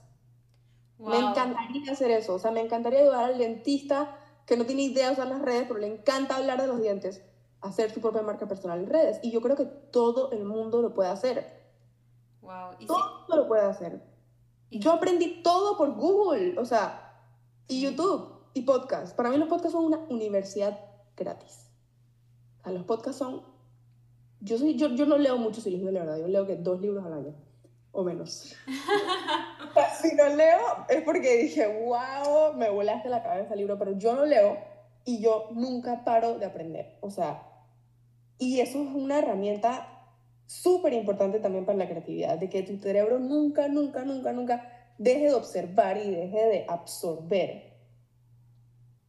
Me encantaría hacer eso, o sea, me encantaría ayudar al dentista que no tiene idea de usar las redes, pero le encanta hablar de los dientes hacer su propia marca personal en redes. Y yo creo que todo el mundo lo puede hacer. Wow. ¿Y todo lo puede hacer. Yo aprendí todo por Google, o sea, y YouTube y podcast. Para mí los podcasts son una universidad gratis. O sea, los podcasts son... Yo, soy, yo, yo no leo muchos libros, de verdad. Yo leo que dos libros al año, o menos. <laughs> si no leo es porque dije, wow, me volaste la cabeza el libro, pero yo no leo y yo nunca paro de aprender. O sea, y eso es una herramienta súper importante también para la creatividad, de que tu cerebro nunca, nunca, nunca, nunca deje de observar y deje de absorber.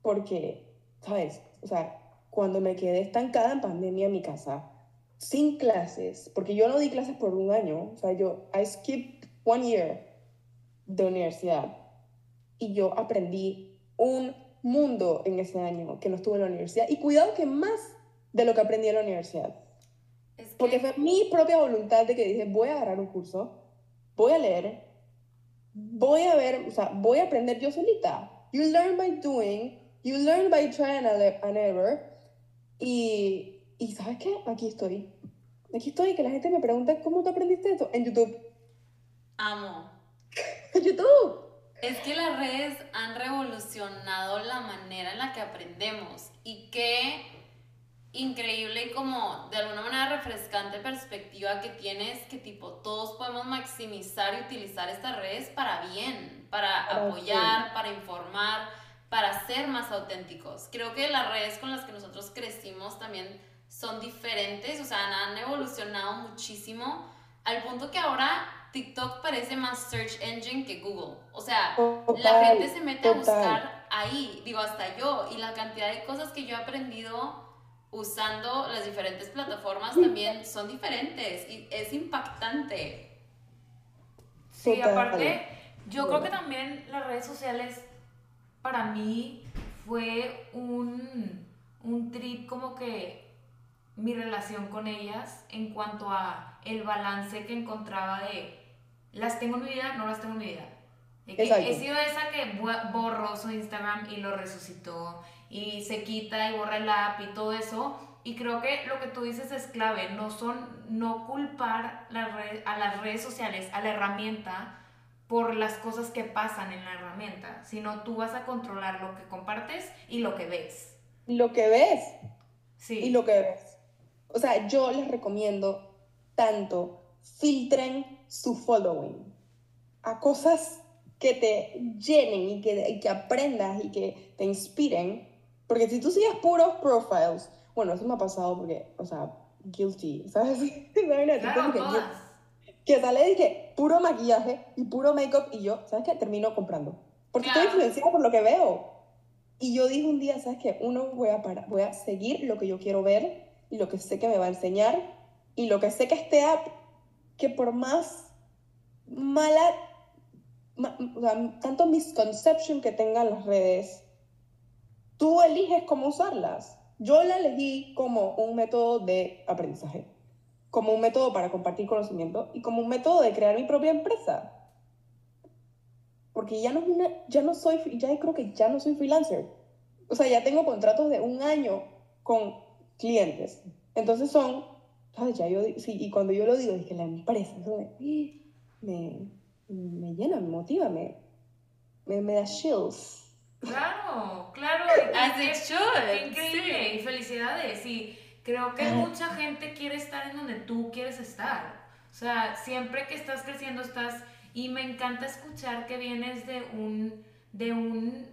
Porque, ¿sabes? O sea, cuando me quedé estancada en pandemia en mi casa, sin clases, porque yo no di clases por un año, o sea, yo, I skipped one year de universidad y yo aprendí un mundo en ese año que no estuve en la universidad y cuidado que más de lo que aprendí en la universidad. Porque fue mi propia voluntad de que dije, voy a agarrar un curso, voy a leer, voy a ver, o sea, voy a aprender yo solita. You learn by doing, you learn by trying and error. Y, y ¿sabes qué? Aquí estoy. Aquí estoy, que la gente me pregunta, ¿cómo tú aprendiste esto? En YouTube. Amo. <laughs> en YouTube. Es que las redes han revolucionado la manera en la que aprendemos y qué increíble y como de alguna manera refrescante perspectiva que tienes que tipo todos podemos maximizar y utilizar estas redes para bien, para apoyar, para informar, para ser más auténticos. Creo que las redes con las que nosotros crecimos también son diferentes, o sea, han evolucionado muchísimo al punto que ahora TikTok parece más search engine que Google. O sea, la gente se mete a buscar ahí, digo, hasta yo, y la cantidad de cosas que yo he aprendido usando las diferentes plataformas también son diferentes y es impactante. Sí, aparte, yo creo que también las redes sociales para mí fue un, un trip como que mi relación con ellas en cuanto a el balance que encontraba de las tengo en mi vida, no las tengo en mi vida. he sido esa que borró su Instagram y lo resucitó y se quita y borra el app y todo eso. Y creo que lo que tú dices es clave, no son no culpar la a las redes sociales, a la herramienta por las cosas que pasan en la herramienta, sino tú vas a controlar lo que compartes y lo que ves. Lo que ves. Sí. Y lo que ves. O sea, yo les recomiendo tanto filtren su following a cosas que te llenen y que, que aprendas y que te inspiren. Porque si tú sigues puros profiles, bueno, eso me ha pasado porque, o sea, guilty, ¿sabes? <laughs> Claro, que, sale y que puro maquillaje y puro makeup y yo, ¿sabes qué? Termino comprando. Porque estoy influenciada por lo que veo. Y yo dije un día, ¿sabes qué? Uno, voy a, parar, voy a seguir lo que yo quiero ver y lo que sé que me va a enseñar y lo que sé que este app que por más mala, o sea, tanto misconception que tengan las redes, tú eliges cómo usarlas. Yo la elegí como un método de aprendizaje, como un método para compartir conocimiento y como un método de crear mi propia empresa. Porque ya no, es una, ya no soy, ya creo que ya no soy freelancer. O sea, ya tengo contratos de un año con clientes. Entonces son, ¿sabes? Ya yo, sí, y cuando yo lo digo, es que la empresa, eso me, <gasps> me, me llena, me motiva, me, me, me da chills. Claro, claro. <laughs> As it should. Qué increíble. Y felicidades. Y creo que mucha gente quiere estar en donde tú quieres estar. O sea, siempre que estás creciendo estás... Y me encanta escuchar que vienes de un, de un,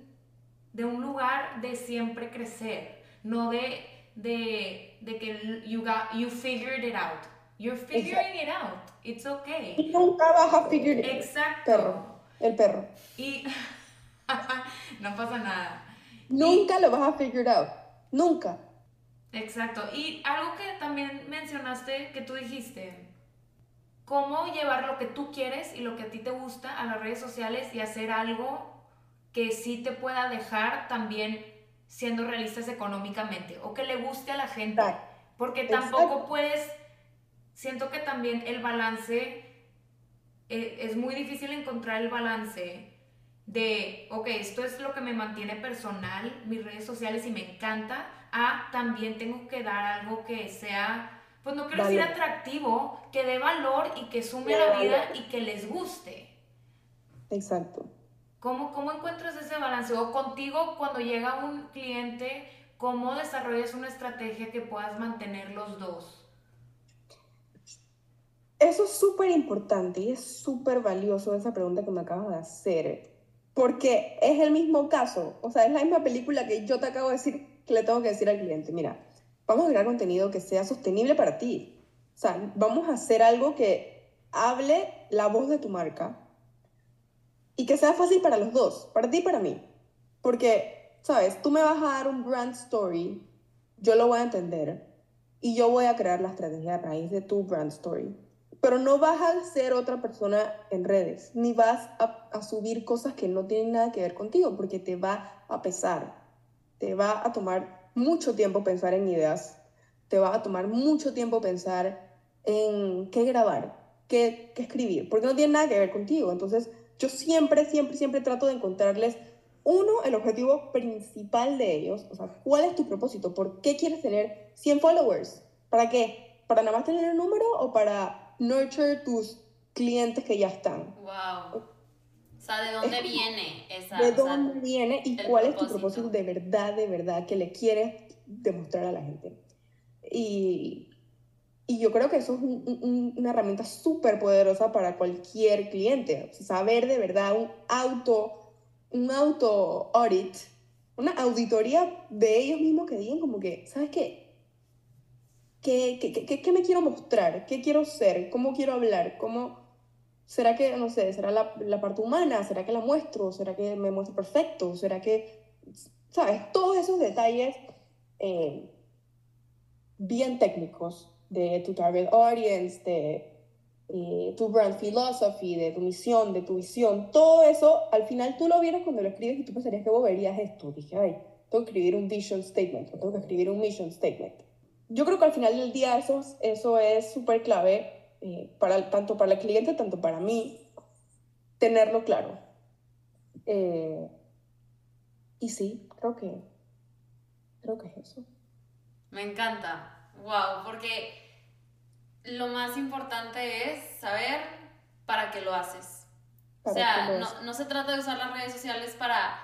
de un lugar de siempre crecer, no de, de, de que you, got, you figured it out. You're figuring it out. It's okay. Y nunca vas a figure it Exacto. Perro. El perro. Y <laughs> no pasa nada. Nunca lo vas a figure out. Nunca. Exacto. Y algo que también mencionaste, que tú dijiste, cómo llevar lo que tú quieres y lo que a ti te gusta a las redes sociales y hacer algo que sí te pueda dejar también siendo realistas económicamente o que le guste a la gente. Exacto. Porque Exacto. tampoco puedes, siento que también el balance, eh, es muy difícil encontrar el balance de, ok, esto es lo que me mantiene personal, mis redes sociales y me encanta, a también tengo que dar algo que sea, pues no quiero decir Valor. atractivo, que dé valor y que sume a la vida y que les guste. Exacto. ¿Cómo, ¿Cómo encuentras ese balance? O contigo, cuando llega un cliente, ¿cómo desarrollas una estrategia que puedas mantener los dos? Eso es súper importante y es súper valioso esa pregunta que me acabas de hacer. Porque es el mismo caso. O sea, es la misma película que yo te acabo de decir que le tengo que decir al cliente. Mira, vamos a crear contenido que sea sostenible para ti. O sea, vamos a hacer algo que hable la voz de tu marca y que sea fácil para los dos, para ti y para mí. Porque, ¿sabes? Tú me vas a dar un brand story, yo lo voy a entender y yo voy a crear la estrategia a raíz de tu brand story. Pero no vas a ser otra persona en redes, ni vas a, a subir cosas que no tienen nada que ver contigo, porque te va a pesar, te va a tomar mucho tiempo pensar en ideas, te va a tomar mucho tiempo pensar en qué grabar, qué, qué escribir, porque no tiene nada que ver contigo. Entonces, yo siempre, siempre, siempre trato de encontrarles, uno, el objetivo principal de ellos, o sea, ¿cuál es tu propósito? ¿Por qué quieres tener 100 followers? ¿Para qué? ¿Para nada más tener el número o para nurture tus clientes que ya están? Wow. O sea, ¿de dónde viene esa? ¿De o sea, dónde viene y cuál es tu propósito. propósito de verdad, de verdad, que le quieres demostrar a la gente? Y, y yo creo que eso es un- un- una herramienta súper poderosa para cualquier cliente. O sea, saber de verdad un auto, un auto audit, una auditoría de ellos mismos que digan como que, ¿sabes qué? ¿Qué, qué, qué, qué me quiero mostrar? ¿Qué quiero ser? ¿Cómo quiero hablar? ¿Cómo, ¿Será que, no sé, será la, la parte humana? ¿Será que la muestro? ¿Será que me muestro perfecto? ¿Será que, sabes, todos esos detalles eh, bien técnicos de tu target audience, de eh, tu brand philosophy, de tu misión, de tu visión, todo eso, al final tú lo vieras cuando lo escribes y tú pensarías que vos verías esto. Dije, ay, tengo que escribir un vision statement, o tengo que escribir un mission statement. Yo creo que al final del día eso, es- eso es súper clave, eh, para, tanto para el cliente, tanto para mí, tenerlo claro. Eh, y sí, creo que, creo que es eso. Me encanta. Wow, porque lo más importante es saber para qué lo haces. O Para sea, qué lo no, no se trata de usar las redes sociales para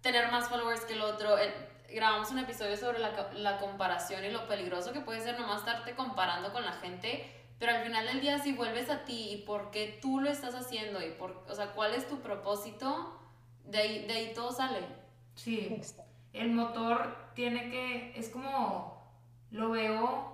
tener más followers que el otro. El- grabamos un episodio sobre la, la comparación y lo peligroso que puede ser nomás estarte comparando con la gente, pero al final del día si vuelves a ti y por qué tú lo estás haciendo y por, o sea, cuál es tu propósito, de ahí, de ahí todo sale. Sí. El motor tiene que, es como, lo veo,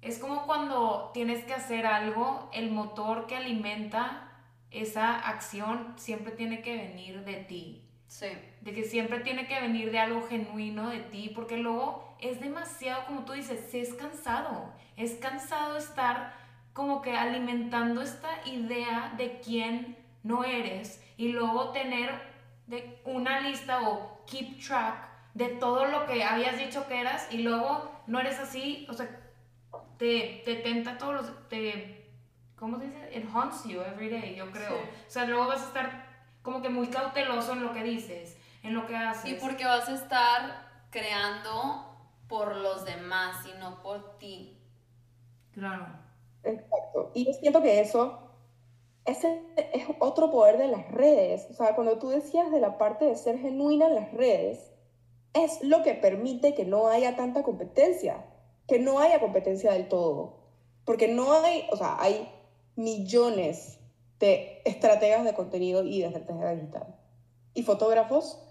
es como cuando tienes que hacer algo, el motor que alimenta esa acción siempre tiene que venir de ti. Sí. De que siempre tiene que venir de algo genuino de ti, porque luego es demasiado, como tú dices, sí es cansado. Es cansado estar como que alimentando esta idea de quién no eres y luego tener de una lista o keep track de todo lo que habías dicho que eras y luego no eres así, o sea, te, te tenta todos los... Te, ¿Cómo se dice? It haunts you every day, yo creo. O sea, luego vas a estar como que muy cauteloso en lo que dices, en lo que haces. Y porque vas a estar creando por los demás y no por ti. Claro. Exacto. Y yo siento que eso ese es otro poder de las redes. O sea, cuando tú decías de la parte de ser genuina en las redes, es lo que permite que no haya tanta competencia, que no haya competencia del todo. Porque no hay, o sea, hay millones de estrategas de contenido y de estrategia digital. Y fotógrafos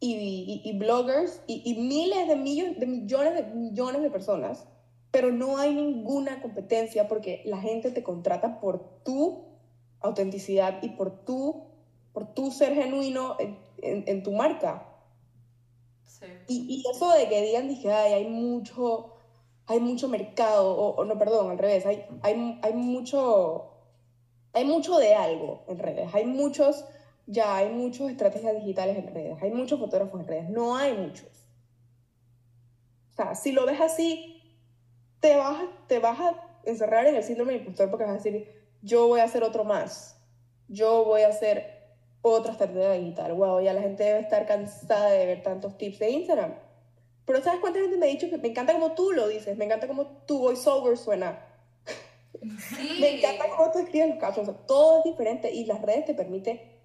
y, y, bloggers y, y, miles de, millones, de millones de millones de personas, pero no hay ninguna competencia porque la gente te contrata por tu autenticidad y por tu, por tu ser genuino en, en, tu marca. Sí. Y, y, eso de que digan, dije, ay, hay mucho, hay mucho mercado, o, no, perdón, al revés, hay, hay, hay, mucho, hay mucho de algo en redes, hay muchos, ya hay muchas estrategias digitales en redes, hay muchos fotógrafos en redes, no hay muchos. O sea, si lo ves así, te vas, te vas a encerrar en el síndrome del impostor porque vas a decir, yo voy a hacer otro más, yo voy a hacer otra estrategia digital. Wow, ya la gente debe estar cansada de ver tantos tips de Instagram. Pero ¿sabes cuánta gente me ha dicho que me encanta como tú lo dices? Me encanta como tu voiceover suena. <laughs> me encanta cómo tú escribes los captions. todo es diferente y las redes te permiten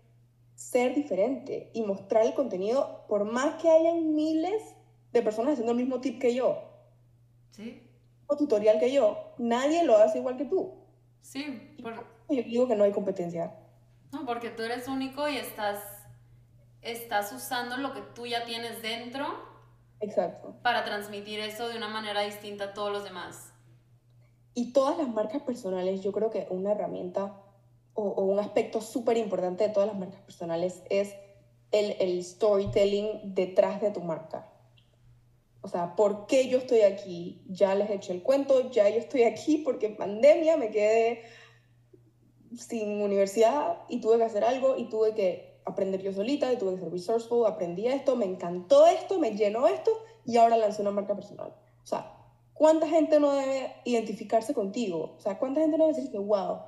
ser diferente y mostrar el contenido por más que hayan miles de personas haciendo el mismo tip que yo. Sí. O tutorial que yo. Nadie lo hace igual que tú. Sí, yo digo que no hay competencia. No, porque tú eres único y estás, estás usando lo que tú ya tienes dentro. Exacto. Para transmitir eso de una manera distinta a todos los demás. Y todas las marcas personales, yo creo que una herramienta o, un aspecto súper importante de todas las marcas personales es el, el storytelling detrás de tu marca. O sea, ¿por qué yo estoy aquí? Ya les eché el cuento, ya yo estoy aquí porque en pandemia me quedé sin universidad y tuve que hacer algo y tuve que aprender yo solita y tuve que ser resourceful, aprendí esto, me encantó esto, me llenó esto y ahora lancé una marca personal. O sea, ¿cuánta gente no debe identificarse contigo? O sea, ¿cuánta gente no debe decir que, wow,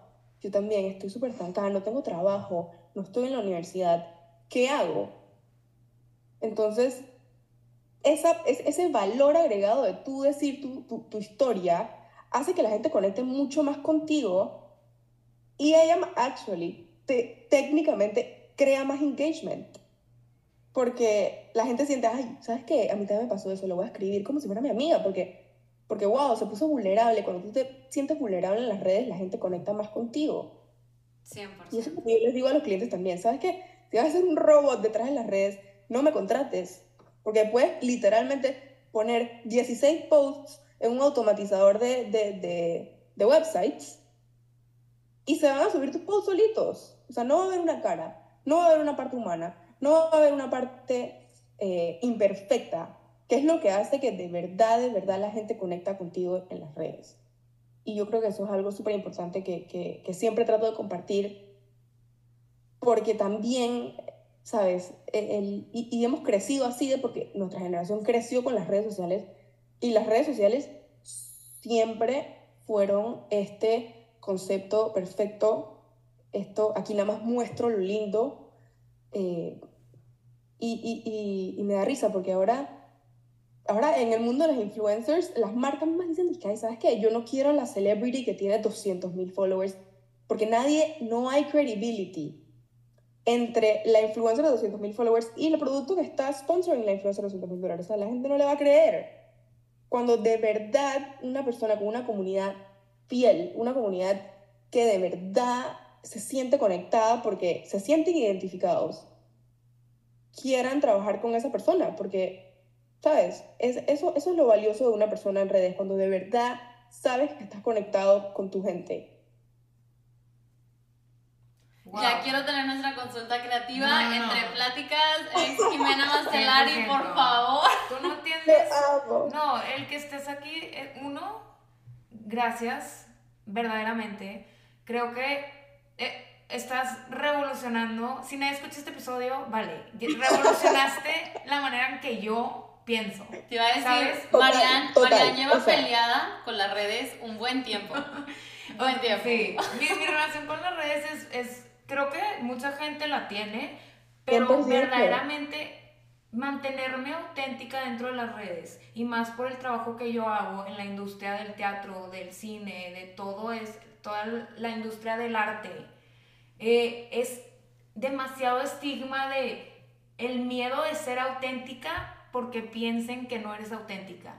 yo también estoy súper estancada, no tengo trabajo, no estoy en la universidad, ¿qué hago? Entonces, esa, ese valor agregado de tú decir tu, tu, tu, historia hace que la gente conecte mucho más contigo y ella, actually, te, técnicamente crea más engagement. Porque la gente siente, ay, ¿sabes qué? A mí también me pasó eso, lo voy a escribir como si fuera mi amiga, porque, porque wow, se puso vulnerable. Cuando tú te sientes vulnerable en las redes, la gente conecta más contigo. 100%. Y eso yo les digo a los clientes también, ¿sabes qué? Si vas a ser un robot detrás de las redes, no me contrates porque puedes literalmente poner 16 posts en un automatizador de, de, de, websites y se van a subir tus posts solitos. O sea, no va a haber una cara, no va a haber una parte humana, no va a haber una parte eh, imperfecta, que es lo que hace que de verdad, de verdad la gente conecta contigo en las redes. Y yo creo que eso es algo súper importante que, que, que siempre trato de compartir, porque también ¿sabes? E, el, y, hemos crecido así de porque nuestra generación creció con las redes sociales y las redes sociales siempre fueron este concepto perfecto. Esto, aquí nada más muestro lo lindo. Eh, y, y, y, me da risa porque ahora, ahora en el mundo de los influencers, las marcas más dicen ¿sabes qué? Yo no quiero la celebrity que tiene 200 mil followers porque nadie, no hay credibility entre la influencer de 200.000 followers y el producto que está sponsoring la influencer de 200.000 dólares. O sea, la gente no le va a creer. Cuando de verdad una persona con una comunidad fiel, una comunidad que de verdad se siente conectada porque se sienten identificados, quieran trabajar con esa persona, porque, ¿sabes? Es, eso, eso es lo valioso de una persona en redes, cuando de verdad sabes que estás conectado con tu gente ya quiero tener nuestra consulta creativa entre pláticas. Ex Jimena Mastelari, por favor. Tú no entiendes. No, el que estés aquí, eh, uno, gracias, verdaderamente. Creo que eh, estás revolucionando. Si nadie escucha este episodio, vale, revolucionaste la manera en que yo pienso. Te iba a decir, ¿Sabes? Total, Marian, total, Marian lleva o sea. peleada con las redes un buen tiempo. <laughs> buen tiempo. Sí, mi, mi relación con las redes es, es, creo que mucha gente la tiene, pero 100%. verdaderamente mantenerme auténtica dentro de las redes y más por el trabajo que yo hago en la industria del teatro, del cine, de todo es toda la industria del arte, eh, es demasiado estigma de el miedo de ser auténtica porque piensen que no eres auténtica.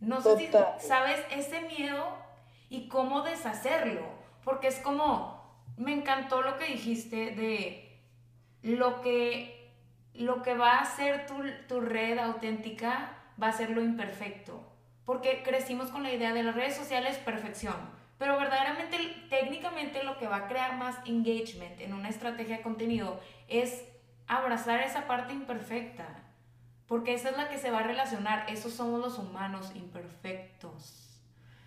No sé si Total. sabes ese miedo y cómo deshacerlo, porque es como, me encantó lo que dijiste de lo que, lo que va a ser tu, tu red auténtica va a ser lo imperfecto, porque crecimos con la idea de las redes sociales perfección, pero verdaderamente, técnicamente lo que va a crear más engagement en una estrategia de contenido es abrazar esa parte imperfecta, porque esa es la que se va a relacionar, esos somos los humanos imperfectos.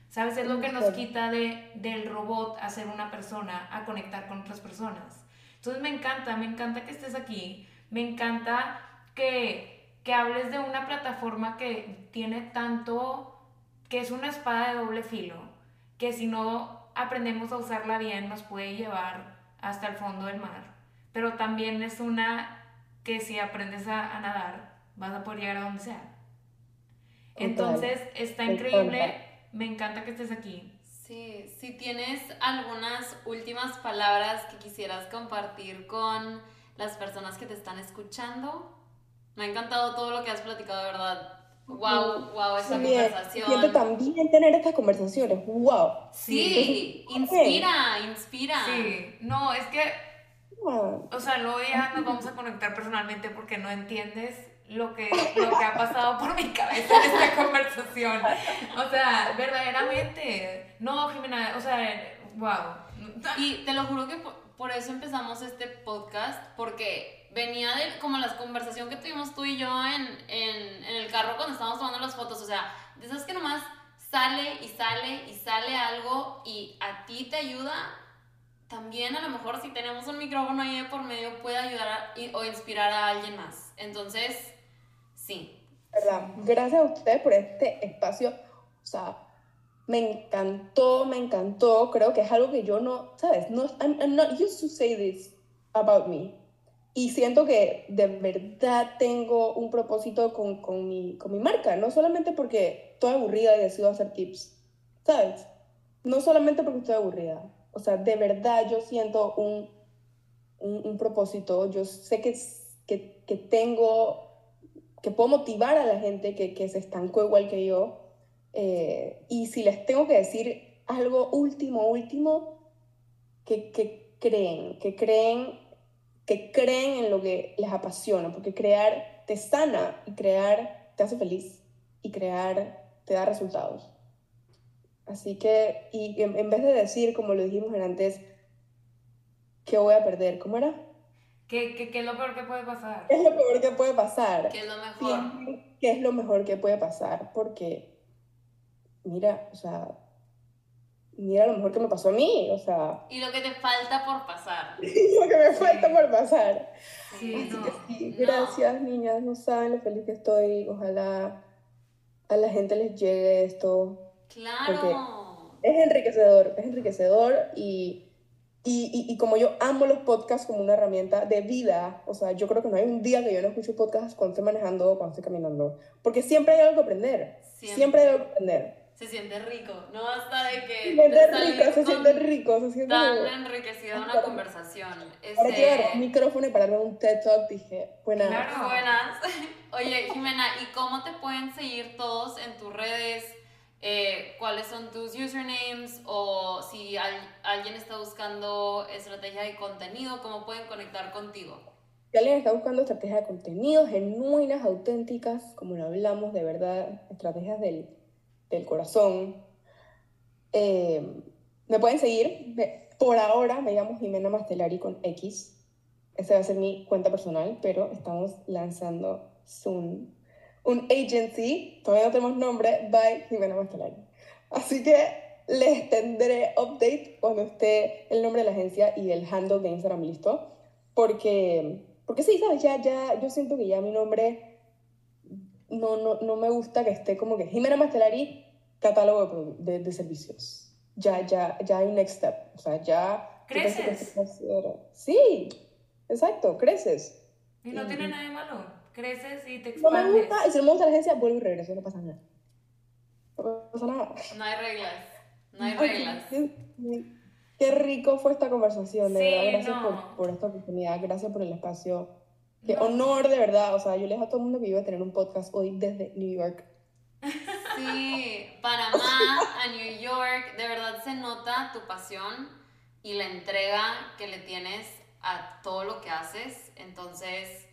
¿Sabes? Es lo que nos quita de, del robot a ser una persona, a conectar con otras personas. Entonces me encanta, me encanta que estés aquí, me encanta que, que hables de una plataforma que tiene tanto, que es una espada de doble filo, que si no aprendemos a usarla bien nos puede llevar hasta el fondo del mar, pero también es una que si aprendes a, a nadar vas a poder llegar a donde sea. Entonces está increíble, me encanta que estés aquí. Sí, si tienes algunas últimas palabras que quisieras compartir con las personas que te están escuchando. Me ha encantado todo lo que has platicado, de verdad. Wow, wow, esta Bien, conversación. Siento también tener estas conversaciones. ¡Wow! Sí, inspira, inspira. Sí, no, es que Wow. O sea, luego ya nos vamos a conectar personalmente porque no entiendes lo que, lo que ha pasado por mi cabeza en esta conversación. O sea, verdaderamente. No, Jimena, o sea, wow. Y te lo juro que por, eso empezamos este podcast, porque venía de como la conversación que tuvimos tú y yo en, en, en el carro cuando estábamos tomando las fotos, o sea, de esas que nomás sale y sale y sale algo y a ti te ayuda, también a lo mejor si tenemos un micrófono ahí por medio puede ayudar a- o inspirar a alguien más. Entonces, sí. ¿verdad? Gracias a ustedes por este espacio. O sea, me encantó, me encantó. Creo que es algo que yo no, ¿sabes? No, I'm, I'm not used to say this about me. Y siento que de verdad tengo un propósito con, con, mi, con mi marca. No solamente porque estoy aburrida y decido hacer tips, ¿sabes? No solamente porque estoy aburrida. O sea, de verdad yo siento un, un, un propósito. Yo sé que, que, que tengo que puedo motivar a la gente que, que se estancó igual que yo. Eh, y si les tengo que decir algo último, último, que, que creen, que creen, que creen en lo que les apasiona, porque crear te sana y crear te hace feliz y crear te da resultados. Así que, y en, en vez de decir, como lo dijimos antes, ¿qué voy a perder? ¿Cómo era? ¿Qué, qué, qué es lo peor que puede pasar? ¿Qué es lo peor que puede pasar? Que es lo mejor. piensen qué es lo mejor que puede pasar, porque mira, o sea, mira lo mejor que me pasó a mí, o sea, Y lo que te falta por pasar. <laughs> lo que me falta por pasar. Sí, Así no. que sí, no. gracias niñas, no saben lo feliz que estoy, ojalá a la gente les llegue esto. Claro. Es enriquecedor, es enriquecedor y, y, y, y como yo amo los podcasts como una herramienta de vida, o sea, yo creo que no hay un día que yo no escuche podcasts cuando estoy manejando o cuando estoy caminando, porque siempre hay algo que aprender, Siempre. siempre hay algo que aprender. Se siente rico. No basta de que Se siente rico, se siente rico, se siente tan enriquecida una conversación. Ahora quiero agarrar un Este, micrófono y pararme un TED Talk, dije, buena. Claro. buenas. <laughs> Oye, Jimena, ¿y cómo te pueden seguir todos en tus redes? Eh, ¿Cuáles son tus usernames? O si al- alguien está buscando estrategia de contenido, ¿cómo pueden conectar contigo? Si alguien está buscando estrategias de contenido genuinas, auténticas, como lo hablamos, de verdad, estrategias del, del corazón, eh, me pueden seguir. Por ahora me llamo Jimena Mastelari con X. Esa va a ser mi cuenta personal, pero estamos lanzando soon un agency, todavía no tenemos nombre, by Jimena Mastelari. Así que les tendré update cuando esté el nombre de la agencia y el handle de Instagram listo. Porque, porque sí, ¿sabes? Ya, ya, yo siento que ya mi nombre no, no, no me gusta que esté como que Jimena Mastelari, catálogo de, de, servicios. Ya, ya, ya hay next step. O sea, ya... Creces. Sí, exacto, creces. Y no tiene nada de malo. Creces y te expandes. No me gusta, y si no me gusta la agencia, vuelvo y regreso, no pasa nada. No pasa nada. No hay reglas. No hay reglas. Qué, rico fue esta conversación, de verdad. Gracias por, por, esta oportunidad, gracias por el espacio. Qué honor, de verdad. O sea, yo le dejo a todo el mundo que iba a tener un podcast hoy desde New York. <laughs> Sí, Panamá a New York, de verdad se nota tu pasión y la entrega que le tienes a todo lo que haces. Entonces,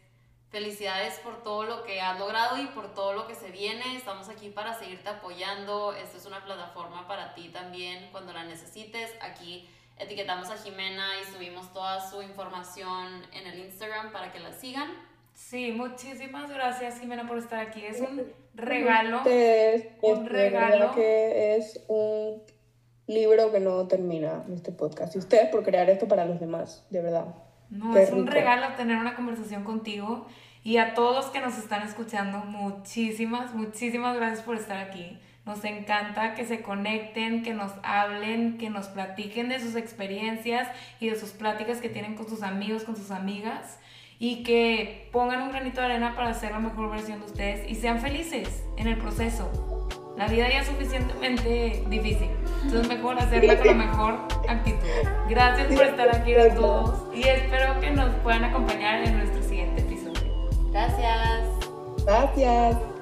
Felicidades por todo lo que has logrado y por todo lo que se viene. Estamos aquí para seguirte apoyando. Esta es una plataforma para ti también cuando la necesites. Aquí etiquetamos a Jimena y subimos toda su información en el Instagram para que la sigan. Sí, muchísimas gracias Jimena por estar aquí. Es un regalo. un regalo. que es un libro que no termina este podcast. Y ustedes por crear esto para los demás, de verdad. No, es un regalo tener una conversación contigo y a todos que nos están escuchando, muchísimas, muchísimas gracias por estar aquí. Nos encanta que se conecten, que nos hablen, que nos platiquen de sus experiencias y de sus pláticas que tienen con sus amigos, con sus amigas y que pongan un granito de arena para hacer la mejor versión de ustedes y sean felices en el proceso. La vida ya es suficientemente difícil, entonces mejor hacerla con la mejor actitud. Gracias por estar aquí a todos y espero que nos puedan acompañar en nuestro siguiente. Gracias. Gracias.